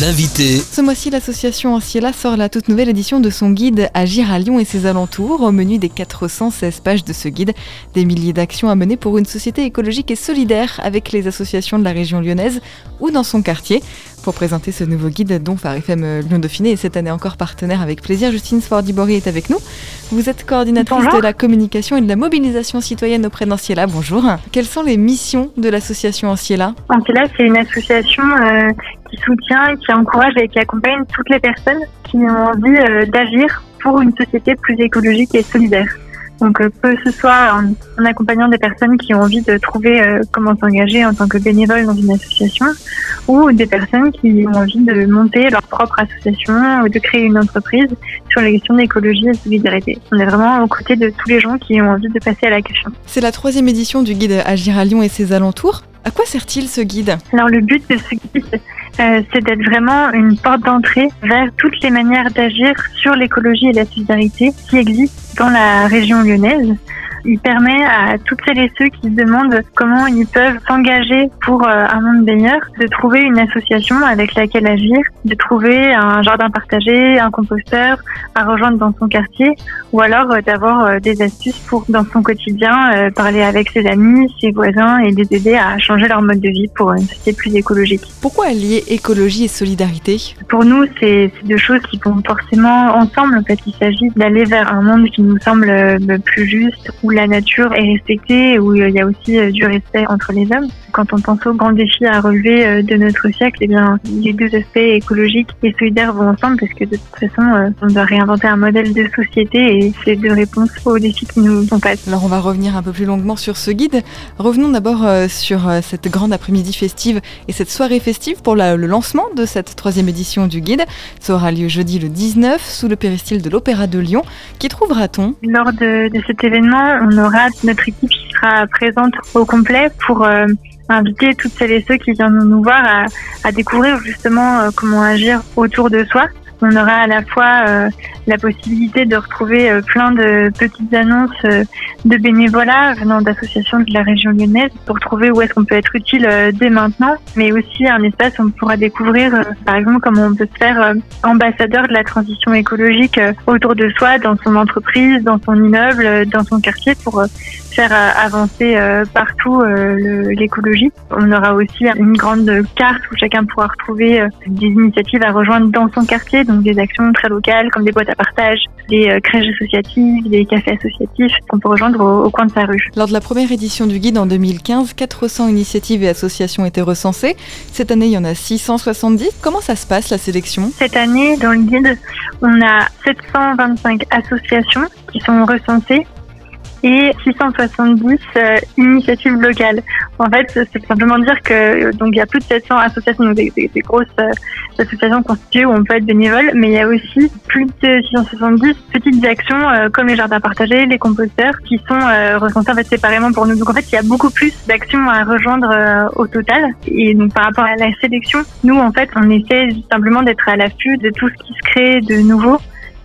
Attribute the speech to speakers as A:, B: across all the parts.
A: L'invité.
B: Ce mois-ci, l'association Anciela sort la toute nouvelle édition de son guide Agir à Lyon et ses alentours. Au menu des 416 pages de ce guide, des milliers d'actions à mener pour une société écologique et solidaire avec les associations de la région lyonnaise ou dans son quartier. Pour présenter ce nouveau guide dont Phare FM Lyon Dauphiné est cette année encore partenaire avec plaisir, Justine Sfordibory est avec nous. Vous êtes coordinatrice
C: Bonjour.
B: de la communication et de la mobilisation citoyenne auprès d'Anciela. Bonjour. Quelles sont les missions de l'association Anciela
C: Ancela, c'est une association euh, qui soutient, qui encourage et qui accompagne toutes les personnes qui ont envie euh, d'agir pour une société plus écologique et solidaire. Donc, euh, que ce soit en, en accompagnant des personnes qui ont envie de trouver euh, comment s'engager en tant que bénévole dans une association, ou des personnes qui ont envie de monter leur propre association ou de créer une entreprise sur les questions d'écologie et de solidarité. On est vraiment aux côtés de tous les gens qui ont envie de passer à la question.
B: C'est la troisième édition du guide Agir à Lyon et ses alentours. À quoi sert-il ce guide?
C: Alors le but de ce guide, euh, c'est d'être vraiment une porte d'entrée vers toutes les manières d'agir sur l'écologie et la solidarité qui existent dans la région lyonnaise. Il permet à toutes celles et ceux qui se demandent comment ils peuvent s'engager pour euh, un monde meilleur de trouver une association avec laquelle agir, de trouver un jardin partagé, un composteur à rejoindre dans son quartier ou alors euh, d'avoir euh, des astuces pour dans son quotidien parler avec ses amis, ses voisins et les aider à changer leur mode de vie pour une société plus écologique.
B: Pourquoi allier écologie et solidarité?
C: Pour nous, c'est deux choses qui vont forcément ensemble. En fait, il s'agit d'aller vers un monde qui nous semble plus juste, où la nature est respectée, où il y a aussi euh, du respect entre les hommes. Quand on pense aux grands défis à relever euh, de notre siècle, eh bien, les deux aspects écologiques et solidaires vont ensemble parce que de toute façon, euh, on doit réinventer un modèle de société et c'est deux réponses aux défis qui nous sont passés.
B: Alors on va revenir un peu plus longuement sur ce guide. Revenons d'abord euh, sur cette grande après-midi festive et cette soirée festive pour la- le lancement de cette troisième édition du guide. Ça aura lieu jeudi le 19 sous le péristyle de l'Opéra de Lyon. Qui trouvera-t-on?
C: Lors de, de cet événement, on aura notre équipe qui sera présente au complet pour euh, inviter toutes celles et ceux qui viennent nous voir à, découvrir justement euh, comment agir autour de soi. On aura à la fois euh, la possibilité de retrouver euh, plein de petites annonces euh, de bénévolat venant d'associations de la région lyonnaise pour trouver où est-ce qu'on peut être utile euh, dès maintenant, mais aussi un espace où on pourra découvrir, euh, par exemple, comment on peut se faire euh, ambassadeur de la transition écologique autour de soi, dans son entreprise, dans son immeuble, dans son quartier, pour faire avancer partout l'écologie. On aura aussi une grande carte où chacun pourra retrouver des initiatives à rejoindre dans son quartier, donc des actions très locales comme des boîtes à partage, des euh, crèches associatives, des cafés associatifs qu'on peut rejoindre au, au coin de sa rue.
B: Lors de la première édition du guide en 2015, 400 initiatives et associations étaient recensées. Cette année, il y en a 670. Comment ça se passe la sélection?
C: Cette année, dans le guide, on a 725 associations qui sont recensées et 670 euh, initiatives locales. En fait, c'est simplement dire que euh, donc il y a plus de 700 associations, donc des, grosses euh, associations constituées où on peut être bénévole, mais il y a aussi plus de 670 petites actions comme les jardins partagés, les composteurs, qui sont recensées en fait séparément pour nous. Donc en fait, il y a beaucoup plus d'actions à rejoindre au total. Et donc par rapport à la sélection, nous en fait, on essaie simplement d'être à l'affût de tout ce qui se crée de nouveau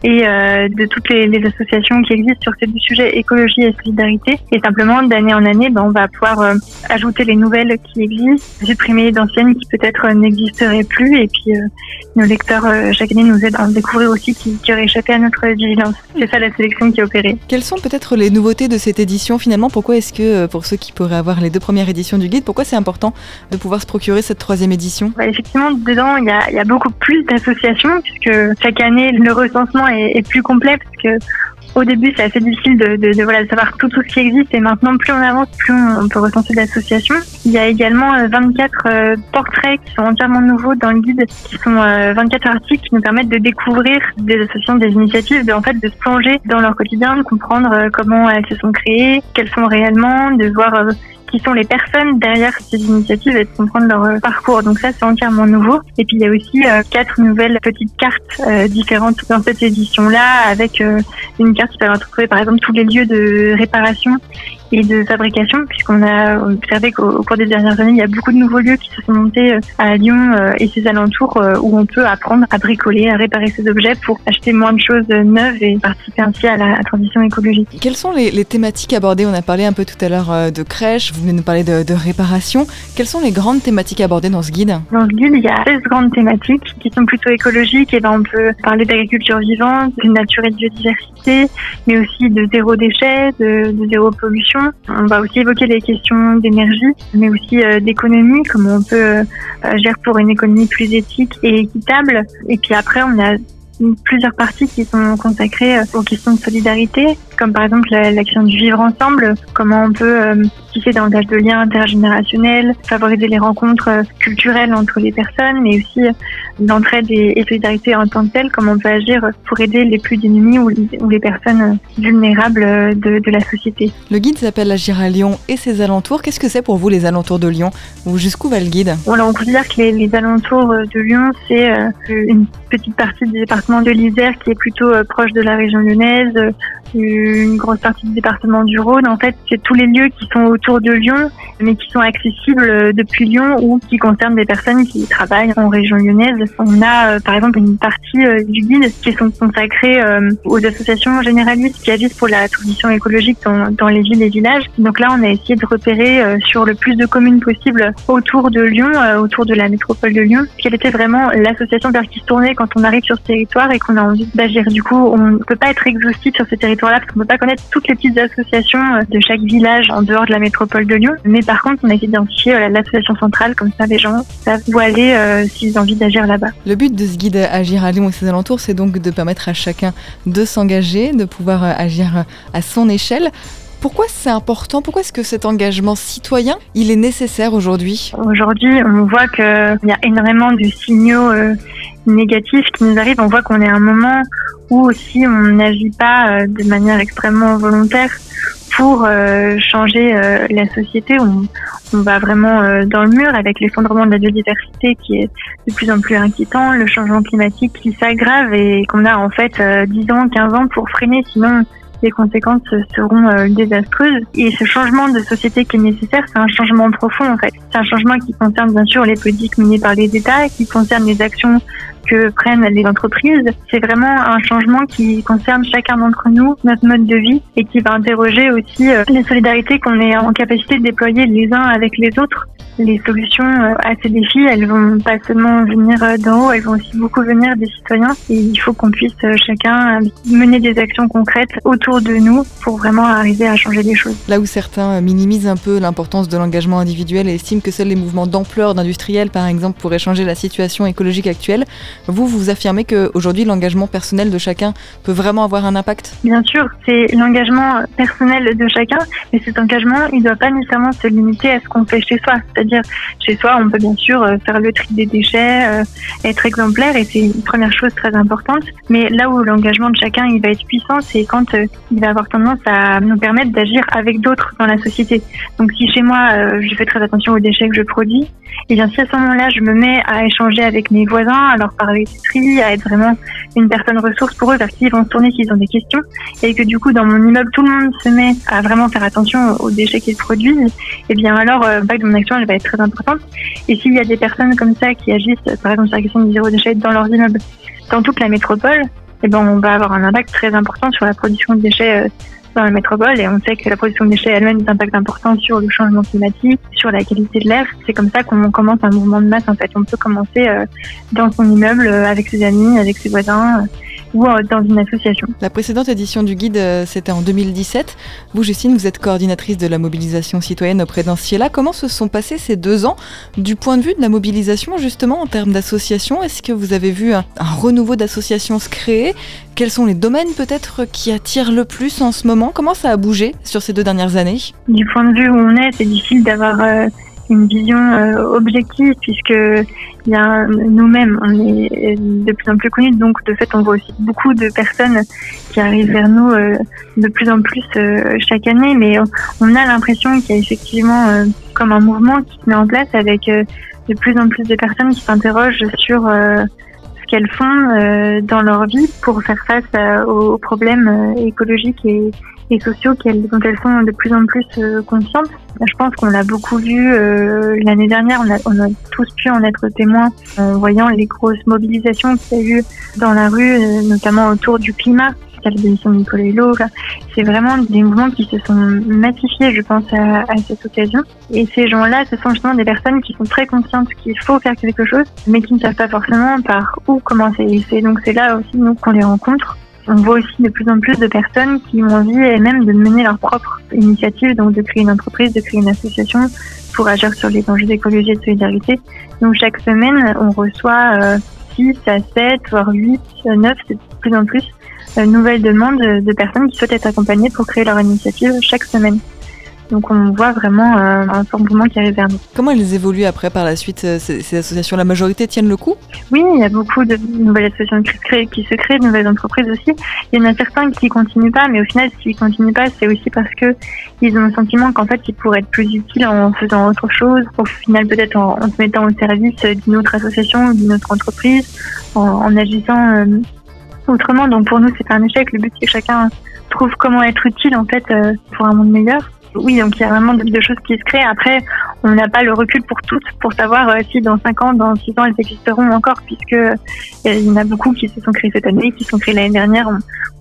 C: et euh, de toutes les, les associations qui existent sur ces deux sujets, écologie et solidarité. Et simplement, d'année en année, ben, on va pouvoir euh, ajouter les nouvelles qui existent, supprimer d'anciennes qui peut-être euh, n'existeraient plus. Et puis, euh, nos lecteurs, euh, chaque année, nous aident à en découvrir aussi qui, qui auraient échappé à notre vigilance. C'est ça la sélection qui est opérée.
B: Quelles sont peut-être les nouveautés de cette édition finalement? Pourquoi est-ce que, euh, pour ceux qui pourraient avoir les deux premières éditions du guide, pourquoi c'est important de pouvoir se procurer cette troisième édition?
C: Effectivement, dedans, il y a, il y a beaucoup plus d'associations puisque chaque année, le recensement est, plus complet parce que au début, c'est assez difficile de, voilà, de savoir tout, tout ce qui existe et maintenant, plus on avance, plus on, peut recenser d'associations. Il y a également euh, 24 euh, portraits qui sont entièrement nouveaux dans le guide, qui sont euh, 24 articles qui nous permettent de découvrir des associations, des initiatives, de, en fait, de se plonger dans leur quotidien, de comprendre euh, comment elles se sont créées, quelles sont réellement, de voir euh, qui sont les personnes derrière ces initiatives et de comprendre leur euh, parcours. Donc ça, c'est entièrement nouveau. Et puis il y a aussi euh, quatre nouvelles petites cartes euh, différentes dans cette édition-là, avec une carte qui permet de retrouver par exemple tous les lieux de réparation et de fabrication, puisqu'on a observé qu'au cours des dernières années, il y a beaucoup de nouveaux lieux qui se sont montés à Lyon et ses alentours où on peut apprendre à bricoler, à réparer ses objets pour acheter moins de choses neuves et participer ainsi à la transition écologique.
B: Quelles sont les, les thématiques abordées? On a parlé un peu tout à l'heure de crèche, vous venez nous parler de, de réparation. Quelles sont les grandes thématiques abordées dans ce guide?
C: Dans ce guide, il y a 16 grandes thématiques qui sont plutôt écologiques. Et ben, on peut parler d'agriculture vivante, de nature et de biodiversité, mais aussi de zéro déchet, de, zéro pollution. On va aussi évoquer les questions d'énergie, mais aussi euh, d'économie, comment on peut euh, agir pour une économie plus éthique et équitable. Et puis après, on a plusieurs parties qui sont consacrées euh, aux questions de solidarité, comme par exemple l'action du vivre ensemble, comment on peut euh, tisser davantage de liens intergénérationnels, favoriser les rencontres euh, culturelles entre les personnes, mais aussi l'entraide et, solidarité en tant que telle, comment on peut agir pour aider les plus démunis ou, les personnes vulnérables de, la société.
B: Le guide s'appelle Agir à Lyon et ses alentours. Qu'est-ce que c'est pour vous les alentours de Lyon? Ou jusqu'où va le guide?
C: On considère que les, les alentours de Lyon, c'est une petite partie du département de l'Isère qui est plutôt proche de la région lyonnaise, une grosse partie du département du Rhône. En fait, c'est tous les lieux qui sont autour de Lyon, mais qui sont accessibles euh, depuis Lyon ou qui concernent des personnes qui travaillent en région lyonnaise. On a, euh, par exemple, une partie euh, du guide qui sont consacrées aux associations généralistes qui agissent pour la transition écologique dans, les villes et villages. Donc là, on a essayé de repérer sur le plus de communes possible autour de Lyon, autour de la métropole de Lyon, quelle était vraiment l'association vers qui se tournait quand on arrive sur ce territoire et qu'on a envie d'agir. Du coup, on ne peut pas être exhaustif sur ce territoire-là parce qu'on ne peut pas connaître toutes les petites associations euh, de chaque village en dehors de la métropole de Lyon. Mais par contre, on a identifié euh, l'association centrale, comme ça les gens savent où aller euh, s'ils ont envie d'agir là-bas.
B: Le but de ce guide Agir à Lyon et ses alentours, c'est donc de permettre à chacun de s'engager, de pouvoir agir à son échelle. Pourquoi c'est important? Pourquoi est-ce que cet engagement citoyen, il est nécessaire aujourd'hui?
C: Aujourd'hui, on voit qu'il y a énormément de signaux négatifs qui nous arrivent. On voit qu'on est à un moment où aussi on n'agit pas euh, de manière extrêmement volontaire pour euh, changer euh, la société. On va vraiment dans le mur avec l'effondrement de la biodiversité qui est de plus en plus inquiétant, le changement climatique qui s'aggrave et qu'on a en fait 10 ans, 15 ans pour freiner, sinon les conséquences seront euh, désastreuses. Et ce changement de société qui est nécessaire, c'est un changement profond en fait. C'est un changement qui concerne bien sûr les politiques menées par les États, qui concerne les actions que prennent les entreprises. C'est vraiment un changement qui concerne chacun d'entre nous, notre mode de vie, et qui va interroger aussi euh, les solidarités qu'on est en capacité de déployer les uns avec les autres les solutions euh, à ces défis, elles vont pas seulement venir euh, d'en haut, elles vont aussi beaucoup venir des citoyens. Et il faut qu'on puisse euh, chacun mener des actions concrètes autour de nous pour vraiment arriver à changer les choses.
B: Là où certains minimisent un peu l'importance de l'engagement individuel et estiment que seuls les mouvements d'ampleur d'industriels, par exemple, pourraient changer la situation écologique actuelle, vous, vous affirmez qu'aujourd'hui, l'engagement personnel de chacun peut vraiment avoir un impact?
C: Bien sûr, c'est l'engagement personnel de chacun, mais cet engagement, il ne doit pas nécessairement se limiter à ce qu'on fait chez soi. C'est-à-dire, chez soi, on peut bien sûr euh, faire le tri des déchets, euh, être exemplaire, et c'est une première chose très importante. Mais là où l'engagement de chacun il va être puissant, c'est quand euh, il va avoir tendance à nous permettre d'agir avec d'autres dans la société. Donc, si chez moi, je fais très attention aux déchets que je produis, et bien si à ce moment-là, je me mets à échanger avec mes voisins, à leur parler du tri, à être vraiment une personne ressource pour eux, vers qui ils vont se tourner s'ils ont des questions, et que du coup, dans mon immeuble, tout le monde se met à vraiment faire attention aux déchets qu'ils produisent, et bien alors, de mon action, elle va être très importante. Et s'il y a des personnes comme ça qui agissent, par exemple, sur la question du zéro déchet dans leurs immeubles, dans toute la métropole, et ben, on va avoir un impact très important sur la production de déchets euh, dans la métropole et on sait que la production de déchets elle-même a un impact important sur le changement climatique, sur la qualité de l'air. C'est comme ça qu'on commence un mouvement de masse en fait. On peut commencer euh, dans son immeuble euh, avec ses amis, avec ses voisins ou euh, dans une association.
B: La précédente édition du guide, euh, c'était en 2017. Vous, Justine, vous êtes coordinatrice de la mobilisation citoyenne auprès d'Anciela. Comment se sont passés ces deux ans du point de vue de la mobilisation, justement, en termes d'associations Est-ce que vous avez vu un, renouveau d'associations se créer? Quels sont les domaines peut-être qui attirent le plus en ce moment? Comment ça a bougé sur ces deux dernières années?
C: Du point de vue où on est, c'est difficile d'avoir... Euh, une vision euh, objective puisque il y a nous-mêmes on est de plus en plus connus. Donc de fait on voit aussi beaucoup de personnes qui arrivent vers nous euh, de plus en plus euh, chaque année. Mais on, a l'impression qu'il y a effectivement comme un mouvement qui se met en place avec de plus en plus de personnes qui s'interrogent sur ce qu'elles font dans leur vie pour faire face aux problèmes écologiques et, et sociaux dont elles sont de plus en plus conscientes. Je pense qu'on l'a beaucoup vu l'année dernière, on a, tous pu en être témoins en voyant les grosses mobilisations qu'il y a eu dans la rue, notamment autour du climat démission de Nicolas Hulot. C'est vraiment des mouvements qui se sont massifiés, je pense, à, cette occasion. Et ces gens-là, ce sont justement des personnes qui sont très conscientes qu'il faut faire quelque chose, mais qui ne savent pas forcément par où commencer. Et donc c'est là aussi nous qu'on les rencontre. On voit aussi de plus en plus de personnes qui ont envie et même de mener leur propre initiative, donc de créer une entreprise, de créer une association pour agir sur les enjeux d'écologie et de solidarité. Donc chaque semaine, on reçoit 6 euh, à 7, voire 8, 9, c'est de plus en plus, une nouvelle demande de personnes qui souhaitent être accompagnées pour créer leur initiative chaque semaine. Donc on voit vraiment euh, un fort mouvement qui arrive vers nous.
B: Comment elles évoluent après par la suite, euh, ces, associations? La majorité tiennent le coup?
C: Oui, il y a beaucoup de nouvelles associations qui se créent, qui se créent de nouvelles entreprises aussi. Il y en a certains qui continuent pas, mais au final, s'ils continuent pas, c'est aussi parce que ils ont le sentiment qu'en fait, ils pourraient être plus utiles en faisant autre chose, au final peut-être en, se mettant au service d'une autre association ou d'une autre entreprise, en, agissant euh, autrement. Donc pour nous, c'est pas un échec. Le but, c'est que chacun trouve comment être utile en fait euh, pour un monde meilleur. Oui, donc il y a vraiment de, choses qui se créent. Après, on n'a pas le recul pour toutes pour savoir euh, si dans 5 ans, dans 6 ans, elles existeront encore, puisque euh, il y en a beaucoup qui se sont créés cette année, qui se sont créés l'année dernière.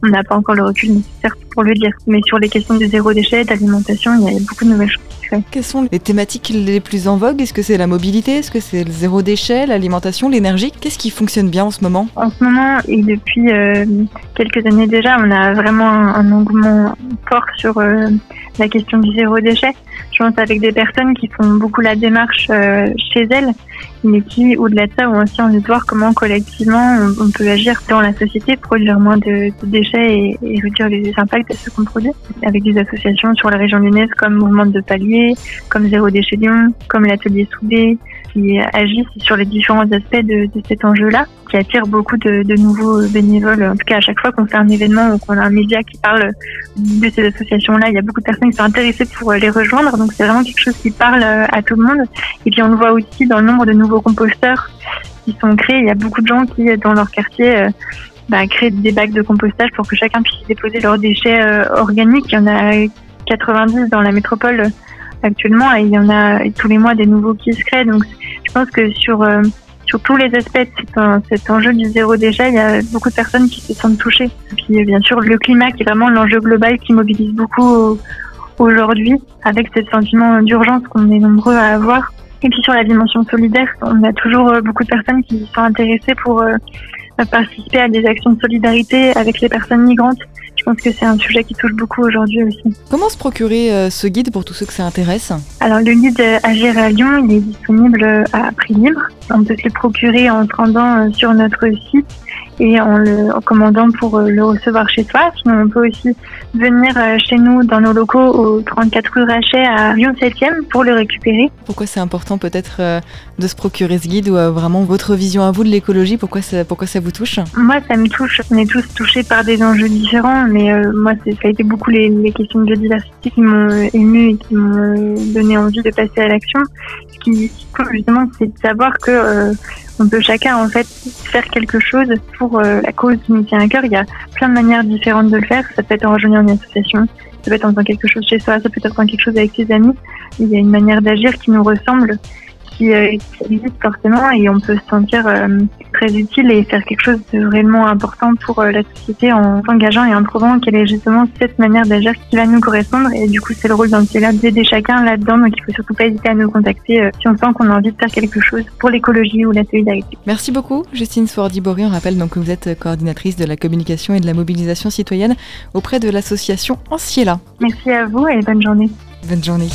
C: On n'a pas encore le recul nécessaire pour le dire. Mais sur les questions de zéro déchet, d'alimentation, il y a beaucoup de nouvelles choses qui se créent.
B: Quelles sont les thématiques les plus en vogue? Est-ce que c'est la mobilité? Est-ce que c'est le zéro déchet, l'alimentation, l'énergie? Qu'est-ce qui fonctionne bien en ce moment?
C: En ce moment, et depuis euh, quelques années déjà, on a vraiment un, engouement fort sur la question du zéro déchet. Avec des personnes qui font beaucoup la démarche euh, chez elles, mais qui, au-delà de ça, ont aussi envie de voir comment collectivement on, peut agir dans la société, produire moins de, déchets et, réduire les impacts de ce qu'on produit. Avec des associations sur la région lyonnaise comme Mouvement de Palier, comme Zéro Déchet Lyon, comme l'Atelier Soudé, qui agissent sur les différents aspects de cet enjeu-là, qui attire beaucoup de, nouveaux bénévoles. En tout cas, à chaque fois qu'on fait un événement ou qu'on a un média qui parle de ces associations-là, il y a beaucoup de personnes qui sont intéressées pour les rejoindre. Donc c'est vraiment quelque chose qui parle à tout le monde. Et puis on le voit aussi dans le nombre de nouveaux composteurs qui sont créés. Il y a beaucoup de gens qui, dans leur quartier, euh, bah, créent des bacs de compostage pour que chacun puisse déposer leurs déchets euh, organiques. Il y en a 90 dans la métropole actuellement et il y en a tous les mois des nouveaux qui se créent. Donc je pense que sur euh, sur tous les aspects de cet, enjeu du zéro déchet, il y a beaucoup de personnes qui se sentent touchées. Puis bien sûr le climat qui est vraiment l'enjeu global qui mobilise beaucoup aujourd'hui avec ce sentiment d'urgence qu'on est nombreux à avoir. Et puis sur la dimension solidaire, on a toujours euh, beaucoup de personnes qui sont intéressées pour euh, participer à des actions de solidarité avec les personnes migrantes. Je pense que c'est un sujet qui touche beaucoup aujourd'hui aussi.
B: Comment se procurer euh, ce guide pour tous ceux que ça intéresse?
C: Alors le guide Agir à Lyon, il est disponible à prix libre. On peut se le procurer en se rendant sur notre site et en le commandant pour euh, le recevoir chez soi. Sinon, on peut aussi venir euh, chez nous dans nos locaux au 34 rue Rachet à Lyon 7e pour le récupérer.
B: Pourquoi c'est important peut-être euh, de se procurer ce guide ou vraiment votre vision à vous de l'écologie? Pourquoi ça, pourquoi ça vous touche?
C: Moi, ça me touche. On est tous touchés par des enjeux différents, mais moi, ça a été beaucoup les, les questions de biodiversité qui m'ont ému et qui m'ont donné envie de passer à l'action. Ce qui, justement, c'est de savoir que on peut chacun en fait faire quelque chose pour euh, la cause qui nous tient à cœur. Il y a plein de manières différentes de le faire. Ça peut être en rejoignant une association, ça peut être en faisant quelque chose chez soi, ça peut être en faisant quelque chose avec ses amis. Il y a une manière d'agir qui nous ressemble qui, euh, existe forcément et on peut se sentir euh, très utile et faire quelque chose de réellement important pour euh, la société en s'engageant et en trouvant quelle est justement cette manière d'agir qui va nous correspondre. Et du coup, c'est le rôle d'un là d'aider chacun là-dedans. Donc, il faut surtout pas hésiter à nous contacter si on sent qu'on a envie de faire quelque chose pour l'écologie ou la solidarité.
B: Merci beaucoup, Justine Swardi-Bory. On rappelle donc que vous êtes coordinatrice de la communication et de la mobilisation citoyenne auprès de l'association Anciela.
C: Merci à vous et bonne journée.
B: Bonne journée.